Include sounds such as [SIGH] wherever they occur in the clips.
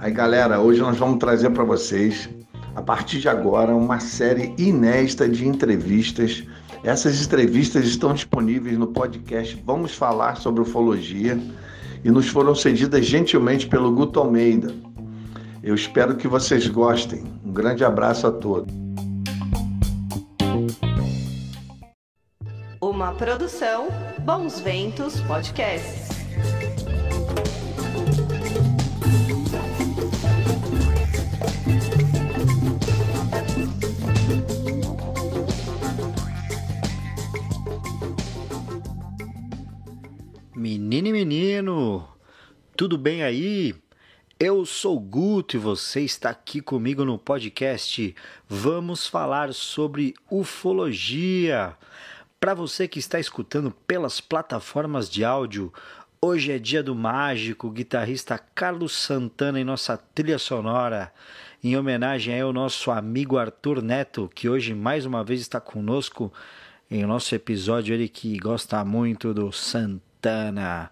Aí, galera, hoje nós vamos trazer para vocês, a partir de agora, uma série inédita de entrevistas. Essas entrevistas estão disponíveis no podcast Vamos Falar sobre Ufologia e nos foram cedidas gentilmente pelo Guto Almeida. Eu espero que vocês gostem. Um grande abraço a todos. Uma produção Bons Ventos Podcasts. Menino e menino, tudo bem aí? Eu sou Guto e você está aqui comigo no podcast. Vamos falar sobre ufologia. Para você que está escutando pelas plataformas de áudio, hoje é dia do mágico guitarrista Carlos Santana em nossa trilha sonora, em homenagem ao nosso amigo Arthur Neto, que hoje mais uma vez está conosco em nosso episódio, ele que gosta muito do Santana.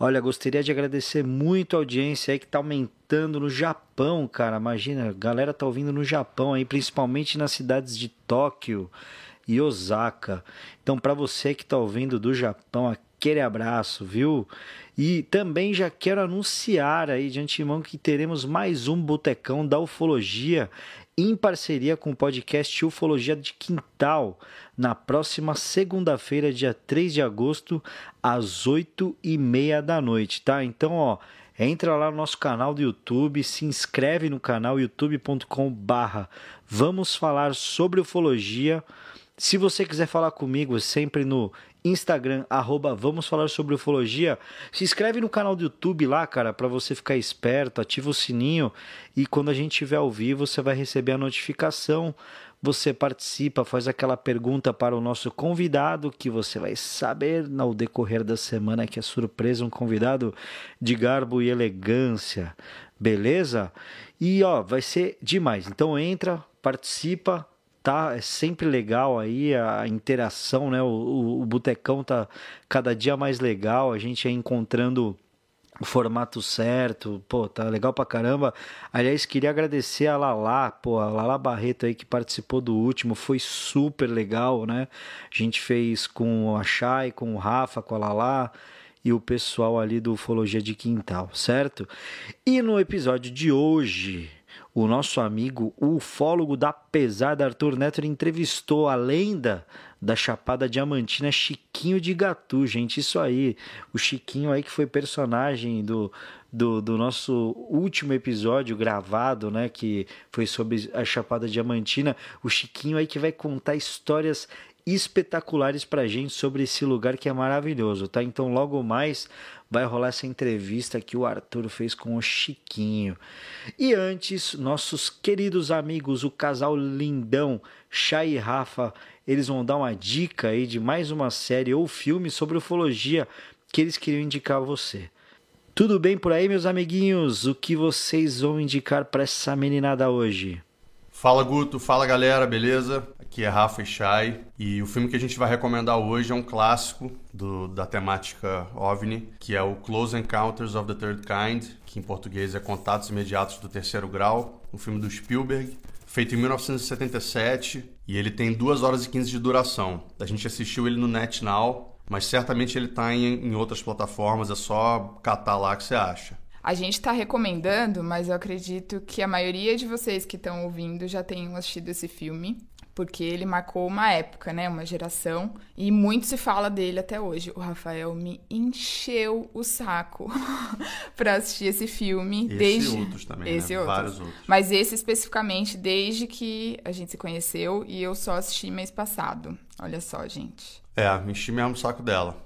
Olha, gostaria de agradecer muito a audiência aí que tá aumentando no Japão, cara. Imagina, a galera tá ouvindo no Japão aí, principalmente nas cidades de Tóquio e Osaka. Então, para você que tá ouvindo do Japão, aquele abraço, viu? E também já quero anunciar aí de antemão que teremos mais um Botecão da Ufologia em parceria com o podcast Ufologia de Quintal, na próxima segunda-feira, dia 3 de agosto, às 8 e meia da noite, tá? Então, ó, entra lá no nosso canal do YouTube, se inscreve no canal youtube.com barra Vamos falar sobre ufologia. Se você quiser falar comigo, sempre no Instagram, arroba Vamos Falar Sobre Ufologia. Se inscreve no canal do YouTube lá, cara, para você ficar esperto, ativa o sininho e quando a gente estiver ao vivo, você vai receber a notificação. Você participa, faz aquela pergunta para o nosso convidado, que você vai saber no decorrer da semana que é surpresa, um convidado de garbo e elegância. Beleza? E ó, vai ser demais. Então entra, participa, tá é sempre legal aí a interação, né? O, o, o Botecão tá cada dia mais legal, a gente é encontrando o formato certo, pô, tá legal pra caramba. Aliás, queria agradecer a Lala, pô, a Lala Barreto aí que participou do último, foi super legal, né? A gente fez com a Chay, com o Rafa, com a Lala e o pessoal ali do Ufologia de Quintal, certo? E no episódio de hoje, o nosso amigo ufólogo da pesada Arthur Neto entrevistou a lenda da Chapada Diamantina Chiquinho de Gatu, gente, isso aí, o Chiquinho aí que foi personagem do, do, do, nosso último episódio gravado, né, que foi sobre a Chapada Diamantina, o Chiquinho aí que vai contar histórias espetaculares pra gente sobre esse lugar que é maravilhoso, tá? Então logo mais vai rolar essa entrevista que o Arthur fez com o Chiquinho. E antes, nossos queridos amigos, o casal lindão, Chay e Rafa, eles vão dar uma dica aí de mais uma série ou filme sobre ufologia que eles queriam indicar a você. Tudo bem por aí, meus amiguinhos? O que vocês vão indicar para essa meninada hoje? Fala Guto, fala galera, beleza? Aqui é Rafa e Shai e o filme que a gente vai recomendar hoje é um clássico do, da temática OVNI, que é o Close Encounters of the Third Kind, que em português é Contatos Imediatos do Terceiro Grau, um filme do Spielberg, feito em 1977 e ele tem 2 horas e 15 de duração. A gente assistiu ele no NetNow, mas certamente ele está em, em outras plataformas, é só catar lá que você acha. A gente está recomendando, mas eu acredito que a maioria de vocês que estão ouvindo já tenham assistido esse filme, porque ele marcou uma época, né, uma geração, e muito se fala dele até hoje. O Rafael me encheu o saco [LAUGHS] para assistir esse filme esse desde outros também, esse né? outros. Vários outros. Mas esse especificamente desde que a gente se conheceu e eu só assisti mês passado. Olha só, gente. É, enchi mesmo o saco dela.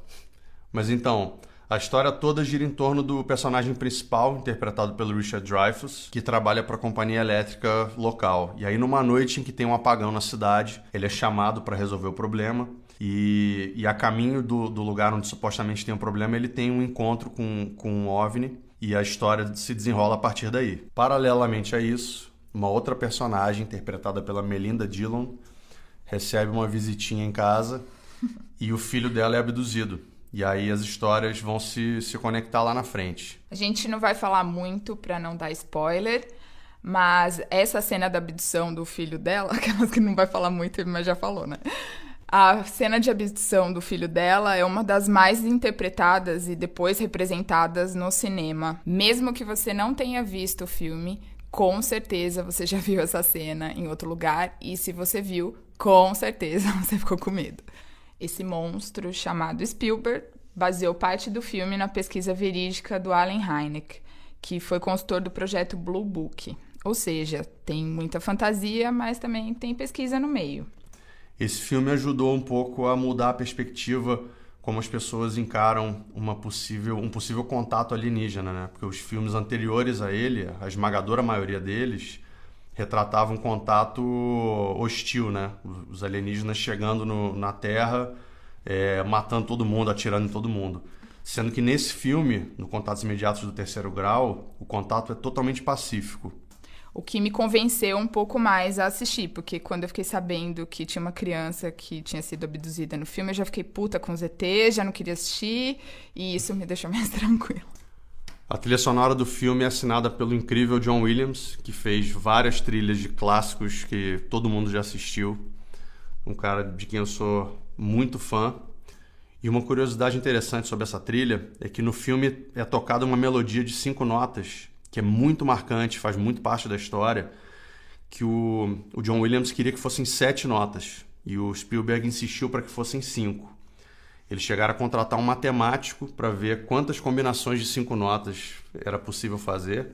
Mas então, a história toda gira em torno do personagem principal, interpretado pelo Richard Dreyfuss, que trabalha para a companhia elétrica local. E aí, numa noite em que tem um apagão na cidade, ele é chamado para resolver o problema. E, e a caminho do, do, lugar onde supostamente tem um problema, ele tem um encontro com, com um OVNI e a história se desenrola a partir daí. Paralelamente a isso, uma outra personagem, interpretada pela Melinda Dillon, recebe uma visitinha em casa [LAUGHS] e o filho dela é abduzido. E aí as histórias vão se, se conectar lá na frente. A gente não vai falar muito para não dar spoiler, mas essa cena da abdução do filho dela, [LAUGHS] aquelas que não vai falar muito, mas já falou, né? A cena de abdução do filho dela é uma das mais interpretadas e depois representadas no cinema. Mesmo que você não tenha visto o filme, com certeza você já [LAUGHS] viu essa cena em outro lugar e se você viu, com certeza [LAUGHS] você ficou com medo. Esse monstro chamado Spielberg baseou parte do filme na pesquisa verídica do Allen Hynek, que foi consultor do projeto Blue Book. Ou seja, tem muita fantasia, mas também tem pesquisa no meio. Esse filme ajudou um pouco a mudar a perspectiva como as pessoas encaram uma possível, um possível contato alienígena, né? Porque os filmes anteriores a ele, a esmagadora maioria deles, retratavam um contato hostil, né? Os alienígenas chegando no, na Terra, é, matando todo mundo, atirando em todo mundo. Sendo que nesse filme, no Contatos Imediatos do Terceiro Grau, o contato é totalmente pacífico o que me convenceu um pouco mais a assistir, porque quando eu fiquei sabendo que tinha uma criança que tinha sido abduzida no filme, eu já fiquei puta com os ET, já não queria assistir, e isso me [LAUGHS] deixou mais tranquilo. A trilha sonora do filme é assinada pelo incrível John Williams, que fez várias trilhas de clássicos que todo mundo já assistiu. Um cara de quem eu sou muito fã. E uma curiosidade interessante sobre essa trilha é que no filme é tocada uma melodia de cinco notas que é muito marcante, faz muito parte da história, que o, o John Williams queria que fossem sete notas e o Spielberg insistiu para que fossem cinco. Eles chegaram a contratar um matemático para ver quantas combinações de cinco notas era possível fazer.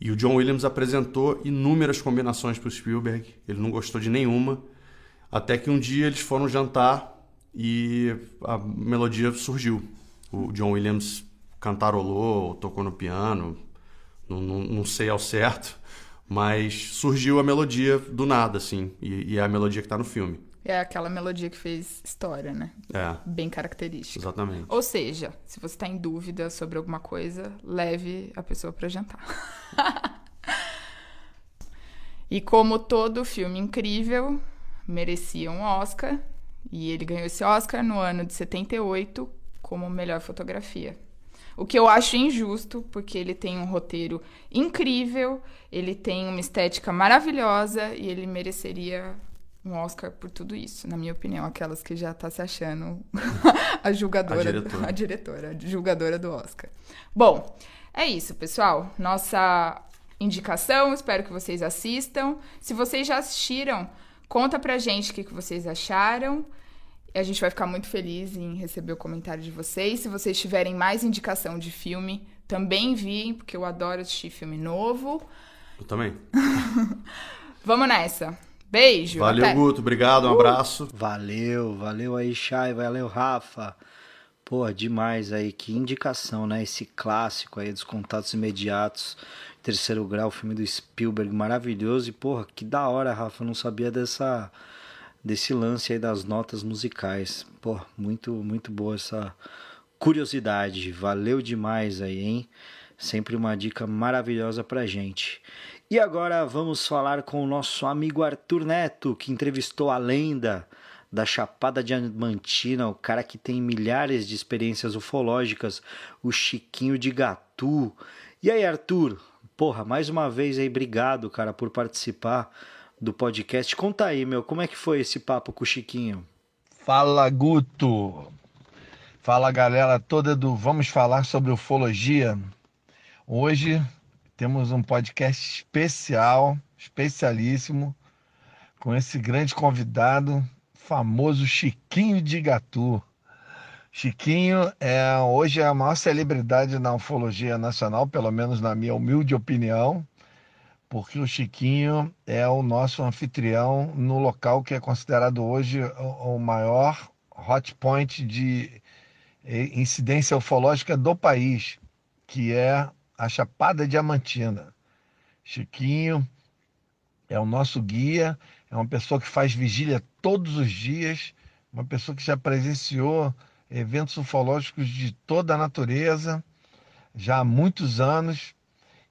E o John Williams apresentou inúmeras combinações para o Spielberg. Ele não gostou de nenhuma. Até que um dia eles foram jantar e a melodia surgiu. O John Williams cantarolou, tocou no piano, não, não, não, sei ao certo, mas surgiu a melodia do nada, assim, e, e é a melodia que está no filme. É aquela melodia que fez história, né? É. Bem característica. Exatamente. Ou seja, se você está em dúvida sobre alguma coisa, leve a pessoa para jantar. [LAUGHS] e como todo filme incrível, merecia um Oscar. E ele ganhou esse Oscar no ano de 78 como melhor fotografia. O que eu acho injusto, porque ele tem um roteiro incrível, ele tem uma estética maravilhosa e ele mereceria um Oscar por tudo isso, na minha opinião. Aquelas que já tá se achando [LAUGHS] a julgadora, a diretora. [LAUGHS] a diretora, a julgadora do Oscar. Bom, é isso, pessoal. Nossa indicação, espero que vocês assistam. Se vocês já assistiram, conta pra gente o que, que vocês acharam. A gente vai ficar muito feliz em receber o comentário de vocês. Se vocês tiverem mais indicação de filme, também enviem, porque eu adoro assistir filme novo. Eu também. [LAUGHS] Vamos nessa. Beijo. Valeu, até. Guto. Obrigado. Um uh. abraço. Valeu, valeu aí, Chay. Valeu, Rafa. Pô, demais aí. Que indicação, né? Esse clássico aí dos contatos imediatos. Terceiro grau, filme do Spielberg, maravilhoso. E, porra, que da hora, Rafa. Eu não sabia dessa desse lance aí das notas musicais. Pô, muito, muito boa essa curiosidade. Valeu demais aí, hein? Sempre uma dica maravilhosa pra gente. E agora vamos falar com o nosso amigo Arthur Neto, que entrevistou a lenda da Chapada Diamantina, o cara que tem milhares de experiências ufológicas, o Chiquinho de Gatu. E aí, Arthur? Porra, mais uma vez aí, obrigado, cara, por participar do podcast. Conta aí, meu, como é que foi esse papo com o Chiquinho? Fala, Guto. Fala, galera toda do Vamos Falar sobre Ufologia. Hoje temos um podcast especial, especialíssimo, com esse grande convidado, famoso Chiquinho de Gatu. Chiquinho é hoje é a maior celebridade na ufologia nacional, pelo menos na minha humilde opinião porque o Chiquinho é o nosso anfitrião no local que é considerado hoje o maior hot point de eh, incidência ufológica do país, que é a Chapada Diamantina. Chiquinho é o nosso guia, é uma pessoa que faz vigília todos os dias, uma pessoa que já presenciou eventos ufológicos de toda a natureza já há muitos anos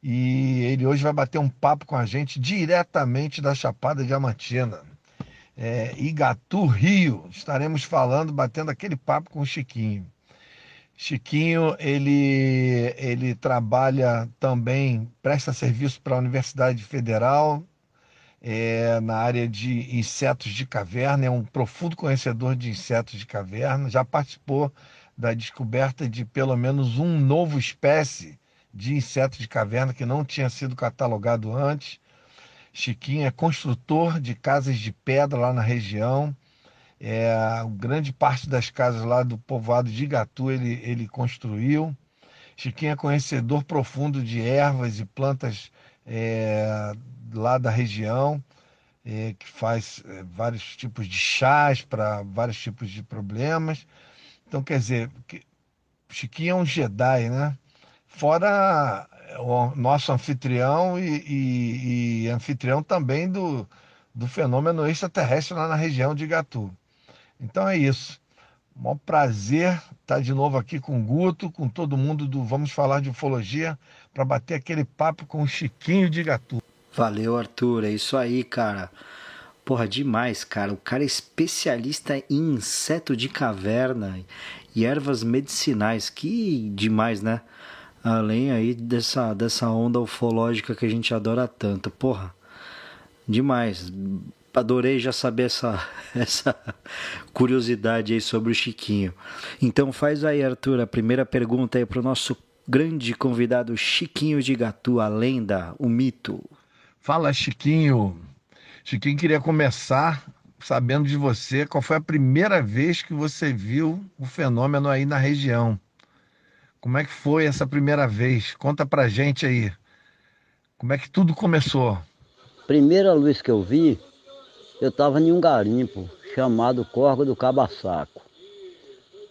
e ele hoje vai bater um papo com a gente diretamente da Chapada Diamantina. É, Igatu, Rio. Estaremos falando, batendo aquele papo com o Chiquinho. Chiquinho, ele, ele trabalha também, presta serviço para a Universidade Federal, é, na área de insetos de caverna, é um profundo conhecedor de insetos de caverna, já participou da descoberta de pelo menos um novo espécie de inseto de caverna que não tinha sido catalogado antes. Chiquinho é construtor de casas de pedra lá na região. É, grande parte das casas lá do povoado de Igatu ele, ele construiu. Chiquinho é conhecedor profundo de ervas e plantas é, lá da região, é, que faz é, vários tipos de chás para vários tipos de problemas. Então, quer dizer, Chiquinho é um Jedi, né? Fora o nosso anfitrião e, e, e anfitrião também do, do fenômeno extraterrestre lá na região de Igatu. Então é isso. Um prazer estar de novo aqui com o Guto, com todo mundo do Vamos Falar de Ufologia, para bater aquele papo com o Chiquinho de Igatu. Valeu, Arthur. É isso aí, cara. Porra, demais, cara. O cara é especialista em inseto de caverna e ervas medicinais. Que demais, né? Além aí dessa, dessa onda ufológica que a gente adora tanto. Porra, demais. Adorei já saber essa, [LAUGHS] essa curiosidade aí sobre o Chiquinho. Então faz aí, Arthur, a primeira pergunta aí para o nosso grande convidado Chiquinho de Gatu, a lenda, o mito. Fala, Chiquinho. Chiquinho queria começar sabendo de você qual foi a primeira vez que você viu o fenômeno aí na região. Como é que foi essa primeira vez? Conta pra gente aí. Como é que tudo começou? Primeira luz que eu vi, eu estava em um garimpo chamado Corgo do Cabaçaco.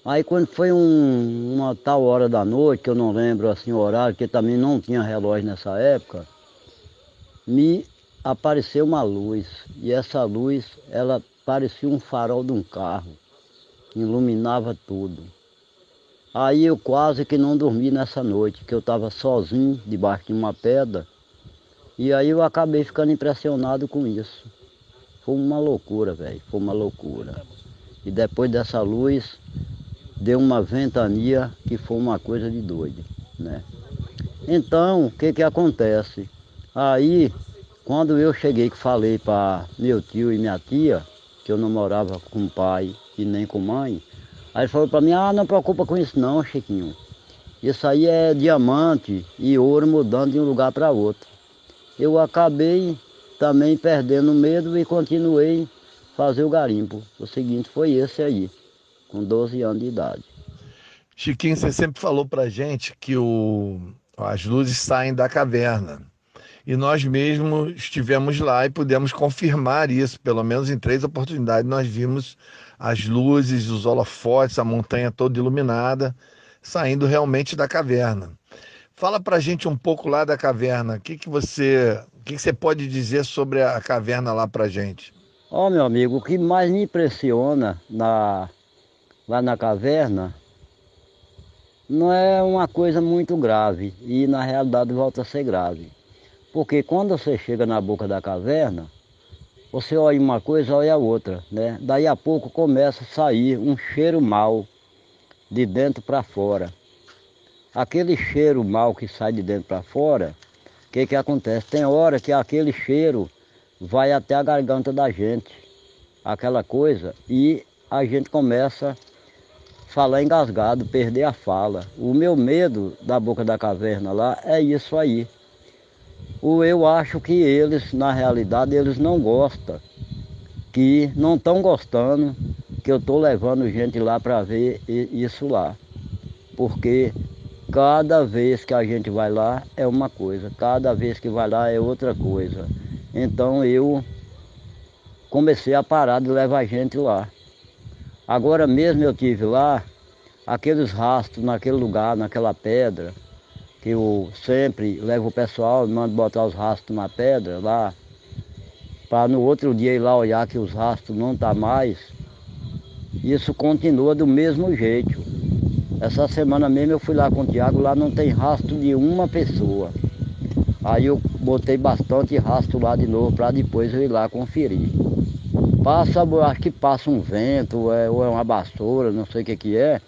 Aí quando foi um, uma tal hora da noite, que eu não lembro assim o horário, que também não tinha relógio nessa época, me apareceu uma luz. E essa luz, ela parecia um farol de um carro, iluminava tudo. Aí eu quase que não dormi nessa noite, que eu estava sozinho debaixo de uma pedra. E aí eu acabei ficando impressionado com isso. Foi uma loucura, velho, foi uma loucura. E depois dessa luz, deu uma ventania que foi uma coisa de doido, né? Então, o que que acontece? Aí, quando eu cheguei que falei para meu tio e minha tia, que eu não morava com pai e nem com mãe, Aí ele falou para mim, ah, não preocupa com isso não, Chiquinho. Isso aí é diamante e ouro mudando de um lugar para outro. Eu acabei também perdendo medo e continuei fazer o garimpo. O seguinte foi esse aí, com 12 anos de idade. Chiquinho, você sempre falou para gente que o, as luzes saem da caverna. E nós mesmos estivemos lá e pudemos confirmar isso. Pelo menos em três oportunidades nós vimos as luzes, os holofotes, a montanha toda iluminada, saindo realmente da caverna. Fala para a gente um pouco lá da caverna. O que, que você, que, que você pode dizer sobre a caverna lá para a gente? Ó, oh, meu amigo, o que mais me impressiona na, lá na caverna não é uma coisa muito grave e na realidade volta a ser grave. Porque quando você chega na boca da caverna, você olha uma coisa, olha a outra, né? Daí a pouco começa a sair um cheiro mal de dentro para fora. Aquele cheiro mal que sai de dentro para fora, o que que acontece? Tem hora que aquele cheiro vai até a garganta da gente, aquela coisa, e a gente começa a falar engasgado, perder a fala. O meu medo da boca da caverna lá é isso aí ou eu acho que eles, na realidade, eles não gostam, que não estão gostando que eu estou levando gente lá para ver isso lá. Porque cada vez que a gente vai lá é uma coisa, cada vez que vai lá é outra coisa. Então eu comecei a parar de levar gente lá. Agora mesmo eu tive lá aqueles rastros naquele lugar, naquela pedra, que eu sempre levo o pessoal, mando botar os rastros na pedra lá, para no outro dia ir lá olhar que os rastros não tá mais. Isso continua do mesmo jeito. Essa semana mesmo eu fui lá com o Tiago, lá não tem rastro de uma pessoa. Aí eu botei bastante rastro lá de novo para depois eu ir lá conferir. Passa, acho que passa um vento, é, ou é uma vassoura, não sei o que que é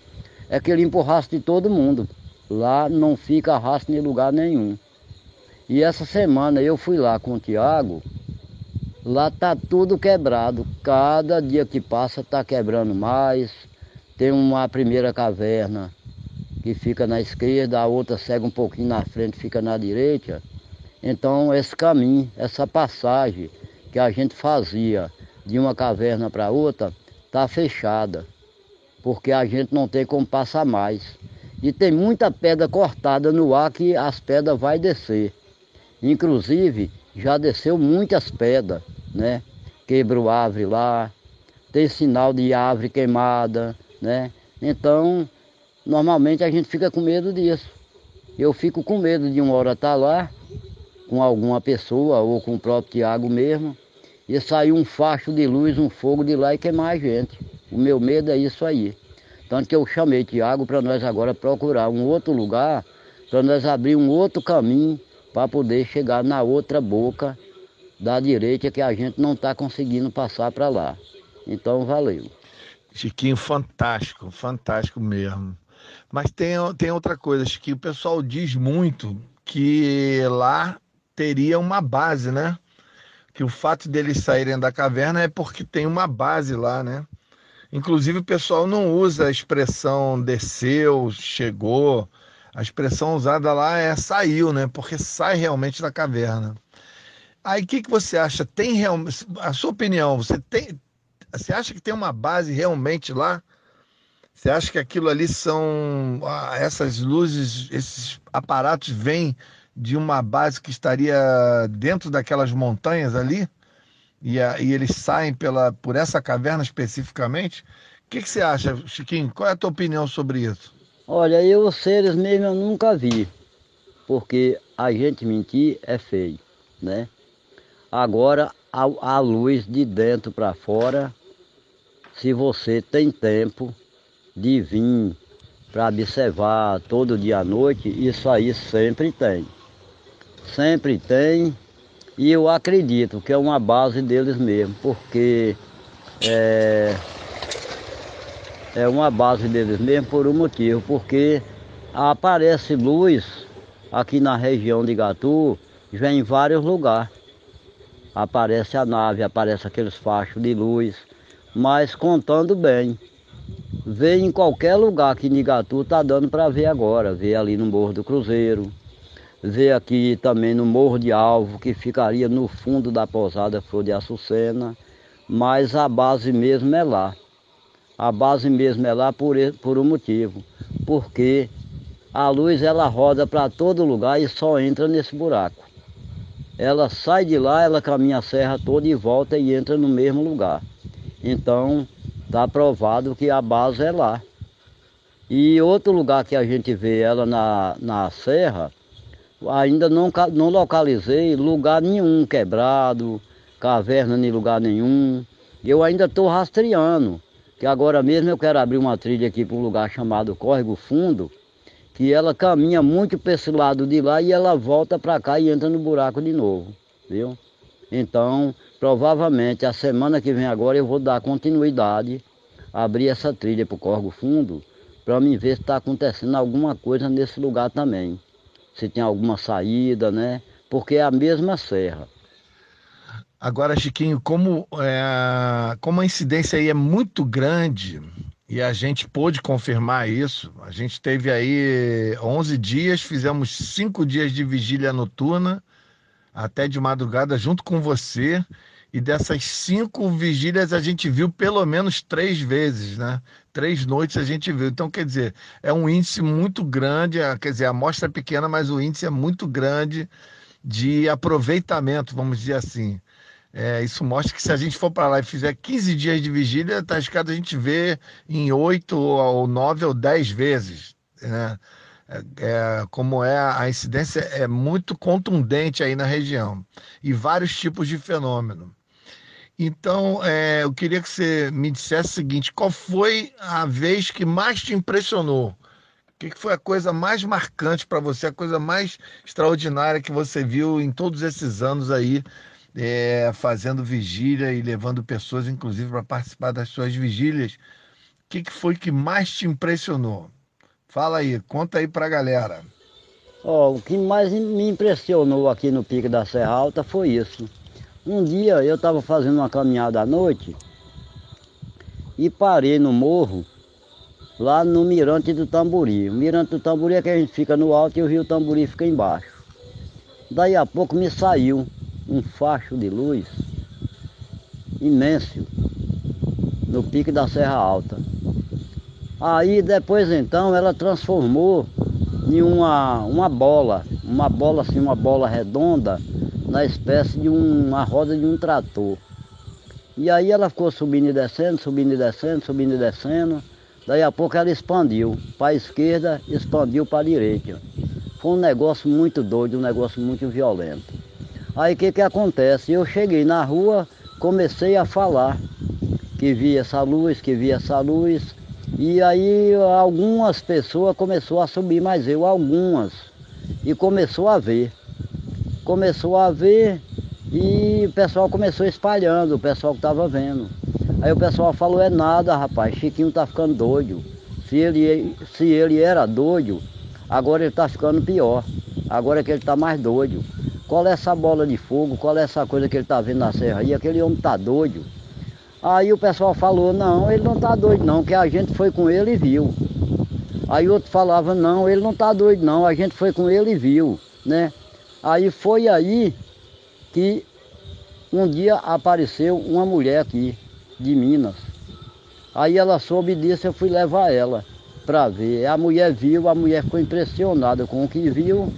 é que limpa o rastro de todo mundo. Lá não fica rastro em lugar nenhum. E essa semana eu fui lá com o Tiago, lá tá tudo quebrado. Cada dia que passa tá quebrando mais. Tem uma primeira caverna que fica na esquerda, a outra segue um pouquinho na frente, fica na direita. Então esse caminho, essa passagem que a gente fazia de uma caverna para outra, está fechada, porque a gente não tem como passar mais. E tem muita pedra cortada no ar que as pedras vai descer. Inclusive, já desceu muitas pedras, né? Quebrou árvore lá, tem sinal de árvore queimada, né? Então, normalmente a gente fica com medo disso. Eu fico com medo de uma hora estar tá lá com alguma pessoa ou com o próprio Tiago mesmo e sair um facho de luz, um fogo de lá e queimar a gente. O meu medo é isso aí. Tanto que eu chamei Tiago para nós agora procurar um outro lugar, para nós abrir um outro caminho para poder chegar na outra boca da direita que a gente não está conseguindo passar para lá. Então valeu. Chiquinho, fantástico, fantástico mesmo. Mas tem, tem outra coisa, Chiquinho, o pessoal diz muito que lá teria uma base, né? Que o fato deles saírem da caverna é porque tem uma base lá, né? Inclusive o pessoal não usa a expressão desceu, chegou. A expressão usada lá é saiu, né? Porque sai realmente da caverna. Aí o que, que você acha? Tem realmente. A sua opinião, você tem. Você acha que tem uma base realmente lá? Você acha que aquilo ali são. Ah, essas luzes, esses aparatos vêm de uma base que estaria dentro daquelas montanhas ali? E, a, e eles saem pela, por essa caverna especificamente? O que, que você acha, Chiquinho? Qual é a tua opinião sobre isso? Olha, eu seres mesmo eu nunca vi, porque a gente mentir é feio, né? Agora, a, a luz de dentro para fora, se você tem tempo de vir para observar todo dia à noite, isso aí sempre tem. Sempre tem, e eu acredito que é uma base deles mesmo, porque é, é uma base deles mesmo por um motivo, porque aparece luz aqui na região de Gatu, já em vários lugares. Aparece a nave, aparece aqueles fachos de luz, mas contando bem. Vê em qualquer lugar que Nigatu tá dando para ver agora, vê ali no Morro do Cruzeiro, vê aqui também no Morro de Alvo, que ficaria no fundo da pousada Flor de Açucena, mas a base mesmo é lá. A base mesmo é lá por, por um motivo, porque a luz ela roda para todo lugar e só entra nesse buraco. Ela sai de lá, ela caminha a serra toda e volta e entra no mesmo lugar. Então, está provado que a base é lá. E outro lugar que a gente vê ela na, na serra, ainda não, não localizei lugar nenhum quebrado, caverna em lugar nenhum. Eu ainda estou rastreando que agora mesmo eu quero abrir uma trilha aqui para um lugar chamado Córrego Fundo, que ela caminha muito para esse lado de lá e ela volta para cá e entra no buraco de novo, viu? Então, provavelmente a semana que vem agora eu vou dar continuidade, abrir essa trilha para o Córrego Fundo, para me ver se está acontecendo alguma coisa nesse lugar também. Se tem alguma saída, né? Porque é a mesma serra. Agora, Chiquinho, como, é, como a incidência aí é muito grande e a gente pôde confirmar isso, a gente teve aí 11 dias, fizemos cinco dias de vigília noturna, até de madrugada, junto com você. E dessas cinco vigílias a gente viu pelo menos três vezes, né? Três noites a gente viu. Então, quer dizer, é um índice muito grande, quer dizer, a amostra é pequena, mas o índice é muito grande de aproveitamento, vamos dizer assim. É, isso mostra que se a gente for para lá e fizer 15 dias de vigília, tá escado a gente vê em 8 ou 9 ou 10 vezes. Né? É, é, como é a incidência é muito contundente aí na região e vários tipos de fenômeno. Então, é, eu queria que você me dissesse o seguinte: qual foi a vez que mais te impressionou? O que foi a coisa mais marcante para você, a coisa mais extraordinária que você viu em todos esses anos aí é, fazendo vigília e levando pessoas, inclusive, para participar das suas vigílias. O que, que foi que mais te impressionou? Fala aí, conta aí pra galera. Ó, o que mais me impressionou aqui no Pico da Serra Alta foi isso. Um dia eu estava fazendo uma caminhada à noite e parei no morro, lá no Mirante do Tamburi. O Mirante do Tamburi é que a gente fica no alto e o Rio Tamburi fica embaixo. Daí a pouco me saiu um facho de luz imenso no pico da Serra Alta. Aí depois então ela transformou em uma, uma bola, uma bola assim, uma bola redonda, na espécie de uma roda de um trator. E aí ela ficou subindo e descendo, subindo e descendo, subindo e descendo. Daí a pouco ela expandiu para a esquerda, expandiu para a direita. Foi um negócio muito doido, um negócio muito violento. Aí o que, que acontece? Eu cheguei na rua, comecei a falar que vi essa luz, que vi essa luz. E aí algumas pessoas começou a subir, mas eu algumas. E começou a ver. Começou a ver e o pessoal começou espalhando, o pessoal que estava vendo. Aí o pessoal falou, é nada rapaz, Chiquinho tá ficando doido. Se ele, se ele era doido, agora ele tá ficando pior. Agora é que ele tá mais doido. Qual é essa bola de fogo? Qual é essa coisa que ele está vendo na serra aí? Aquele homem está doido. Aí o pessoal falou, não, ele não está doido não, que a gente foi com ele e viu. Aí outro falava, não, ele não está doido não, a gente foi com ele e viu, né? Aí foi aí que um dia apareceu uma mulher aqui, de Minas. Aí ela soube disso, eu fui levar ela para ver. A mulher viu, a mulher ficou impressionada com o que viu.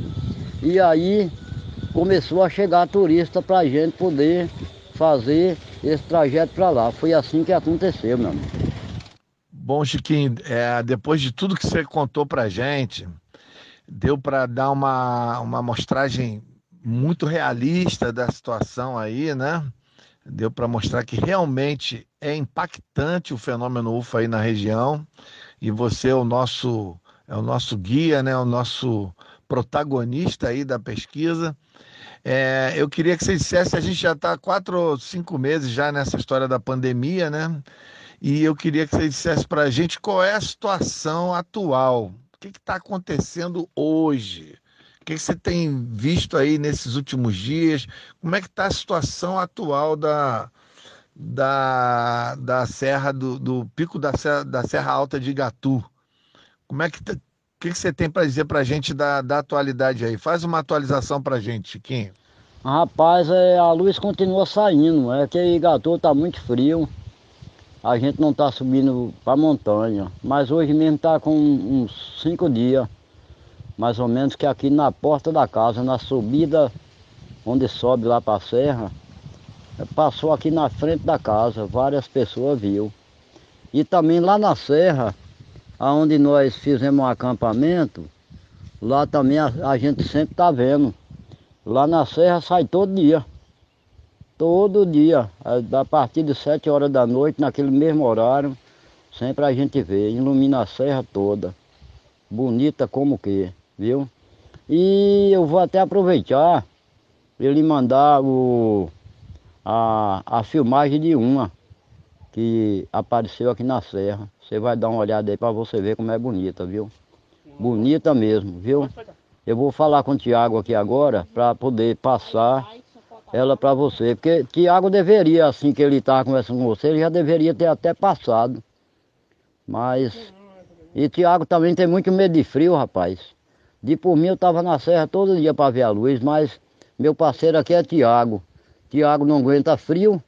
E aí começou a chegar turista para a gente poder fazer esse trajeto para lá. Foi assim que aconteceu, meu amigo. Bom, Chiquinho, é, depois de tudo que você contou para gente, deu para dar uma, uma amostragem muito realista da situação aí, né? Deu para mostrar que realmente é impactante o fenômeno UFA aí na região e você é o nosso é o nosso guia, né? O nosso protagonista aí da pesquisa. É, eu queria que você dissesse, a gente já está quatro ou cinco meses já nessa história da pandemia, né? E eu queria que você dissesse para a gente qual é a situação atual. O que está acontecendo hoje? O que, que você tem visto aí nesses últimos dias? Como é que está a situação atual da, da, da Serra, do, do pico da Serra, da Serra Alta de Igatu? Como é que tá, que, que você tem para dizer para a gente da, da atualidade aí? Faz uma atualização para a gente, Chiquinho. Rapaz, é, a luz continua saindo, é que Igatu está muito frio. A gente não está subindo para a montanha, mas hoje mesmo está com uns cinco dias, mais ou menos, que aqui na porta da casa, na subida onde sobe lá para a serra, passou aqui na frente da casa, várias pessoas viu. E também lá na serra, aonde nós fizemos um acampamento, lá também a, a gente sempre está vendo. Lá na serra sai todo dia. Todo dia, a partir de sete horas da noite, naquele mesmo horário, sempre a gente vê, ilumina a serra toda. Bonita como que, viu? E eu vou até aproveitar ele mandar o, a, a filmagem de uma que apareceu aqui na serra. Você vai dar uma olhada aí para você ver como é bonita, viu? Bonita mesmo, viu? Eu vou falar com o Tiago aqui agora para poder passar ela para você. Porque Tiago deveria, assim que ele estava conversando com você, ele já deveria ter até passado. Mas. E Tiago também tem muito medo de frio, rapaz. De por mim eu estava na serra todo dia para ver a luz, mas meu parceiro aqui é Tiago. Tiago não aguenta frio.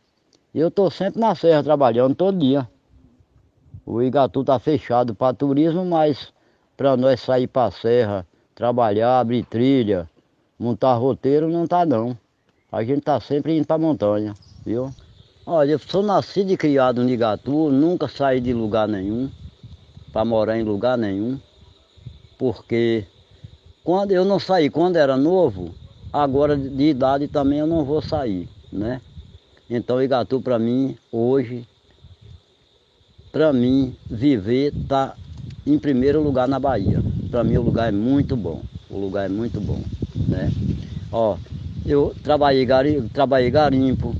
E eu estou sempre na serra trabalhando todo dia. O Igatu está fechado para turismo, mas para nós sair para a serra, trabalhar, abrir trilha, montar roteiro, não tá não. A gente está sempre indo para montanha, viu? Olha, eu sou nascido e criado no Igatu, nunca saí de lugar nenhum, para morar em lugar nenhum, porque quando eu não saí quando era novo, agora de idade também eu não vou sair, né? Então Igatu para mim hoje para mim, viver está em primeiro lugar na Bahia. Para mim o lugar é muito bom. O lugar é muito bom, né? Ó, eu trabalhei garimpo, trabalhei garimpo.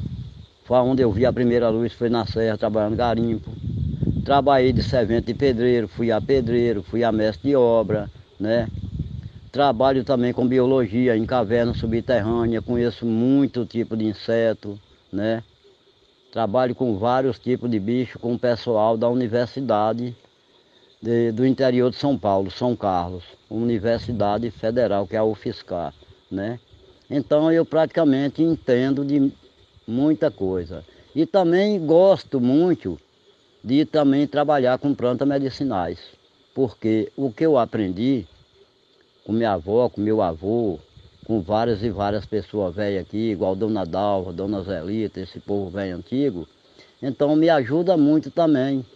Foi onde eu vi a primeira luz, foi na serra, trabalhando garimpo. Trabalhei de servente de pedreiro, fui a pedreiro, fui a mestre de obra, né? Trabalho também com biologia em caverna subterrânea, conheço muito tipo de inseto, né? Trabalho com vários tipos de bicho com o pessoal da Universidade de, do interior de São Paulo, São Carlos, Universidade Federal, que é a UFSCar, né? Então eu praticamente entendo de muita coisa. E também gosto muito de também trabalhar com plantas medicinais, porque o que eu aprendi com minha avó, com meu avô, com várias e várias pessoas velhas aqui, igual Dona Dalva, Dona Zelita, esse povo velho antigo. Então me ajuda muito também.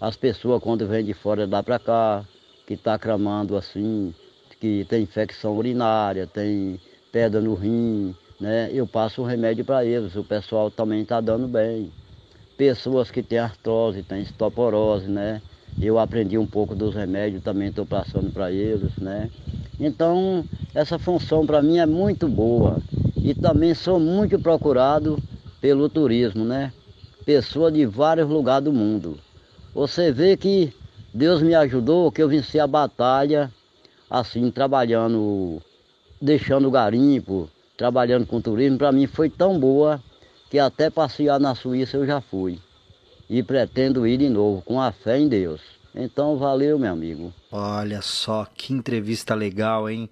As pessoas quando vêm de fora lá para cá, que está cramando assim, que tem infecção urinária, tem pedra no rim, né? Eu passo um remédio para eles, o pessoal também está dando bem. Pessoas que têm artrose, têm estoporose, né? Eu aprendi um pouco dos remédios, também estou passando para eles, né? Então, essa função para mim é muito boa. E também sou muito procurado pelo turismo, né? Pessoa de vários lugares do mundo. Você vê que Deus me ajudou, que eu venci a batalha, assim, trabalhando, deixando garimpo, trabalhando com turismo. Para mim foi tão boa que até passear na Suíça eu já fui e pretendo ir de novo, com a fé em Deus. Então, valeu, meu amigo. Olha só que entrevista legal, hein?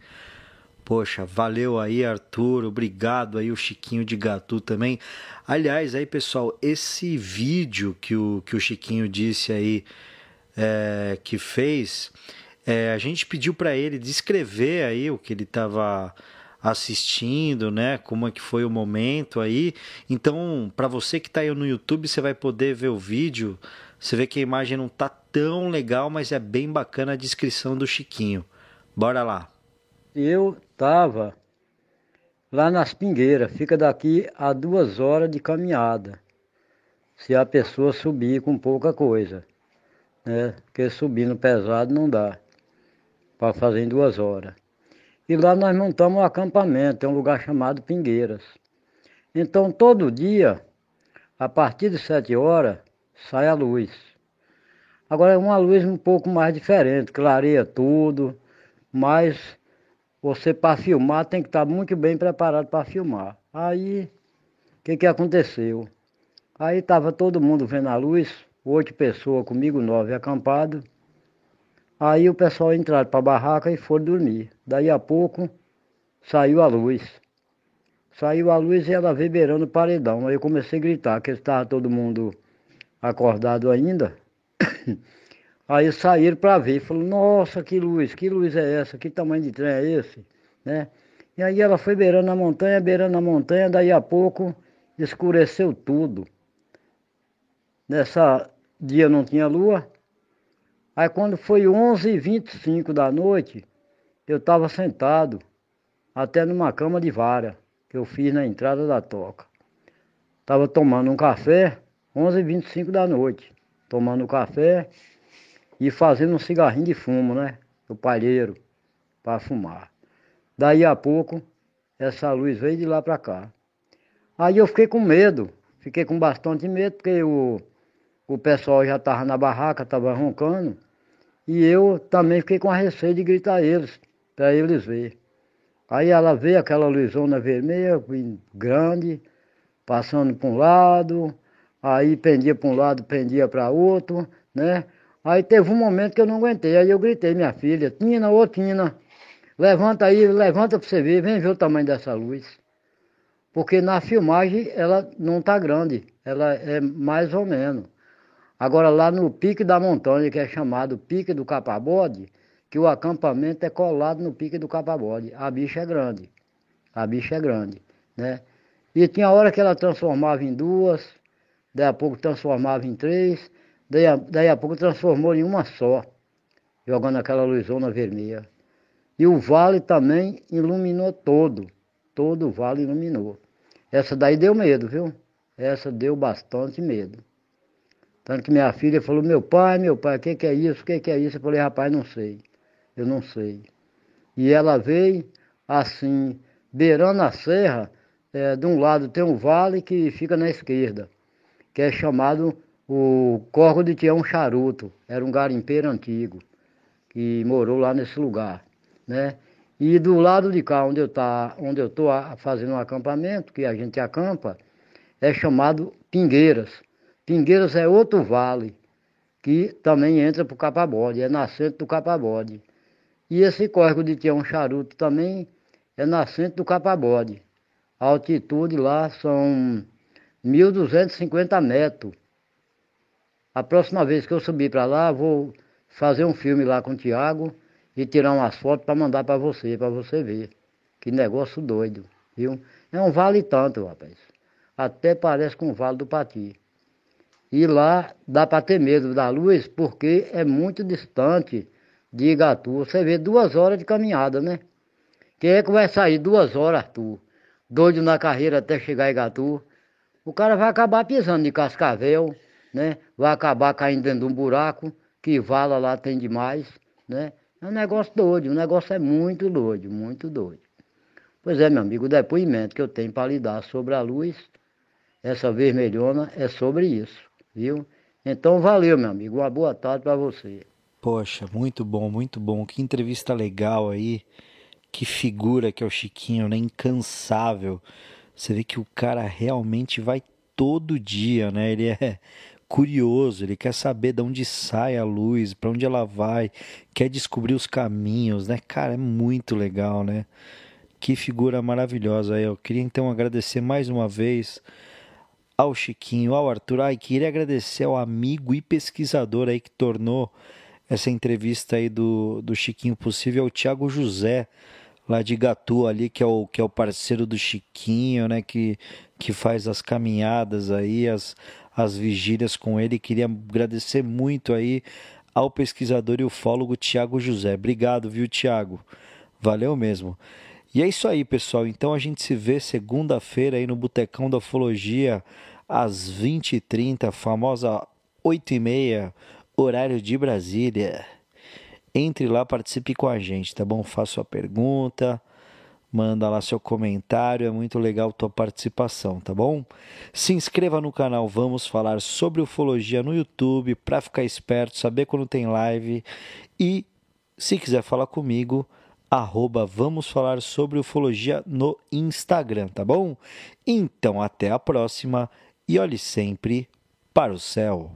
Poxa, valeu aí, Arthur. Obrigado aí, o Chiquinho de Gatu também. Aliás, aí, pessoal, esse vídeo que o, que o Chiquinho disse aí é, que fez, é, a gente pediu para ele descrever aí o que ele estava assistindo, né? Como é que foi o momento aí. Então, para você que está aí no YouTube, você vai poder ver o vídeo. Você vê que a imagem não tá tão legal, mas é bem bacana a descrição do Chiquinho. Bora lá. Eu tava lá nas Pingueiras, fica daqui a duas horas de caminhada. Se a pessoa subir com pouca coisa, né? Porque subindo pesado não dá para fazer em duas horas. E lá nós montamos um acampamento, é um lugar chamado Pingueiras. Então todo dia, a partir de sete horas, sai a luz. Agora é uma luz um pouco mais diferente, clareia tudo, mas você para filmar tem que estar muito bem preparado para filmar. Aí, o que, que aconteceu? Aí estava todo mundo vendo a luz, oito pessoas comigo, nove acampados. Aí o pessoal entraram para a barraca e foram dormir. Daí a pouco saiu a luz. Saiu a luz e ela veio beirando o paredão. Aí eu comecei a gritar, que estava todo mundo acordado ainda. [COUGHS] Aí saíram para ver, falou, nossa, que luz, que luz é essa, que tamanho de trem é esse, né? E aí ela foi beirando a montanha, beirando a montanha, daí a pouco escureceu tudo. Nessa dia não tinha lua, Aí quando foi 11h25 da noite, eu estava sentado até numa cama de vara que eu fiz na entrada da toca. Estava tomando um café, 11h25 da noite, tomando um café e fazendo um cigarrinho de fumo, né? O palheiro, para fumar. Daí a pouco, essa luz veio de lá para cá. Aí eu fiquei com medo, fiquei com bastante medo, porque o, o pessoal já estava na barraca, estava roncando. E eu também fiquei com a receio de gritar eles, para eles verem. Aí ela veio aquela luzona vermelha, grande, passando para um lado, aí pendia para um lado, pendia para outro, né? Aí teve um momento que eu não aguentei, aí eu gritei, minha filha, Tina, ô Tina, levanta aí, levanta para você ver, vem ver o tamanho dessa luz. Porque na filmagem ela não está grande, ela é mais ou menos. Agora lá no pique da montanha, que é chamado Pique do Capabode, que o acampamento é colado no Pique do Capabode. A bicha é grande. A bicha é grande, né? E tinha hora que ela transformava em duas, daí a pouco transformava em três, daí a, daí a pouco transformou em uma só, jogando aquela luzona vermelha. E o vale também iluminou todo, todo o vale iluminou. Essa daí deu medo, viu? Essa deu bastante medo. Tanto que minha filha falou, meu pai, meu pai, o que, que é isso? O que, que é isso? Eu falei, rapaz, não sei. Eu não sei. E ela veio assim, beirando a serra, é, de um lado tem um vale que fica na esquerda, que é chamado o Corgo de Tião Charuto, era um garimpeiro antigo, que morou lá nesse lugar, né? E do lado de cá, onde eu tá, onde eu tô fazendo um acampamento, que a gente acampa, é chamado Pingueiras. Pingueiras é outro vale, que também entra para o Capabode, é nascente do Capabode. E esse córrego de Tião Charuto também é nascente do Capabode. A altitude lá são 1.250 metros. A próxima vez que eu subir para lá, vou fazer um filme lá com o Tiago e tirar umas fotos para mandar para você, para você ver. Que negócio doido, viu? É um vale tanto, rapaz. Até parece com o Vale do Pati. E lá dá para ter medo da luz porque é muito distante de Igatu. Você vê duas horas de caminhada, né? Quem é que vai sair duas horas, Arthur? Doido na carreira até chegar a Igatu. O cara vai acabar pisando de cascavel, né? Vai acabar caindo dentro de um buraco, que vala lá tem demais, né? É um negócio doido, o negócio é muito doido, muito doido. Pois é, meu amigo, o depoimento que eu tenho para lhe dar sobre a luz, essa vermelhona, é sobre isso viu? Então valeu, meu amigo. Uma boa tarde para você. Poxa, muito bom, muito bom. Que entrevista legal aí. Que figura que é o Chiquinho, né? Incansável. Você vê que o cara realmente vai todo dia, né? Ele é [LAUGHS] curioso, ele quer saber de onde sai a luz, para onde ela vai, quer descobrir os caminhos, né? Cara, é muito legal, né? Que figura maravilhosa. Eu queria então agradecer mais uma vez ao Chiquinho, ao Arthur. Ai, queria agradecer ao amigo e pesquisador aí que tornou essa entrevista aí do, do Chiquinho possível, o Thiago José, lá de Gatu ali, que é o, que é o parceiro do Chiquinho, né, que, que faz as caminhadas aí, as, as vigílias com ele. Queria agradecer muito aí ao pesquisador e ufólogo Tiago José. Obrigado, viu, Tiago? Valeu mesmo. E é isso aí, pessoal. Então a gente se vê segunda-feira aí no Botecão da Ufologia, às 20h30, famosa 8h30, horário de Brasília. Entre lá, participe com a gente, tá bom? Faça sua pergunta, manda lá seu comentário, é muito legal tua participação, tá bom? Se inscreva no canal Vamos Falar sobre Ufologia no YouTube para ficar esperto, saber quando tem live e se quiser falar comigo, arroba Vamos Falar sobre Ufologia no Instagram, tá bom? Então, até a próxima e olhe sempre para o céu.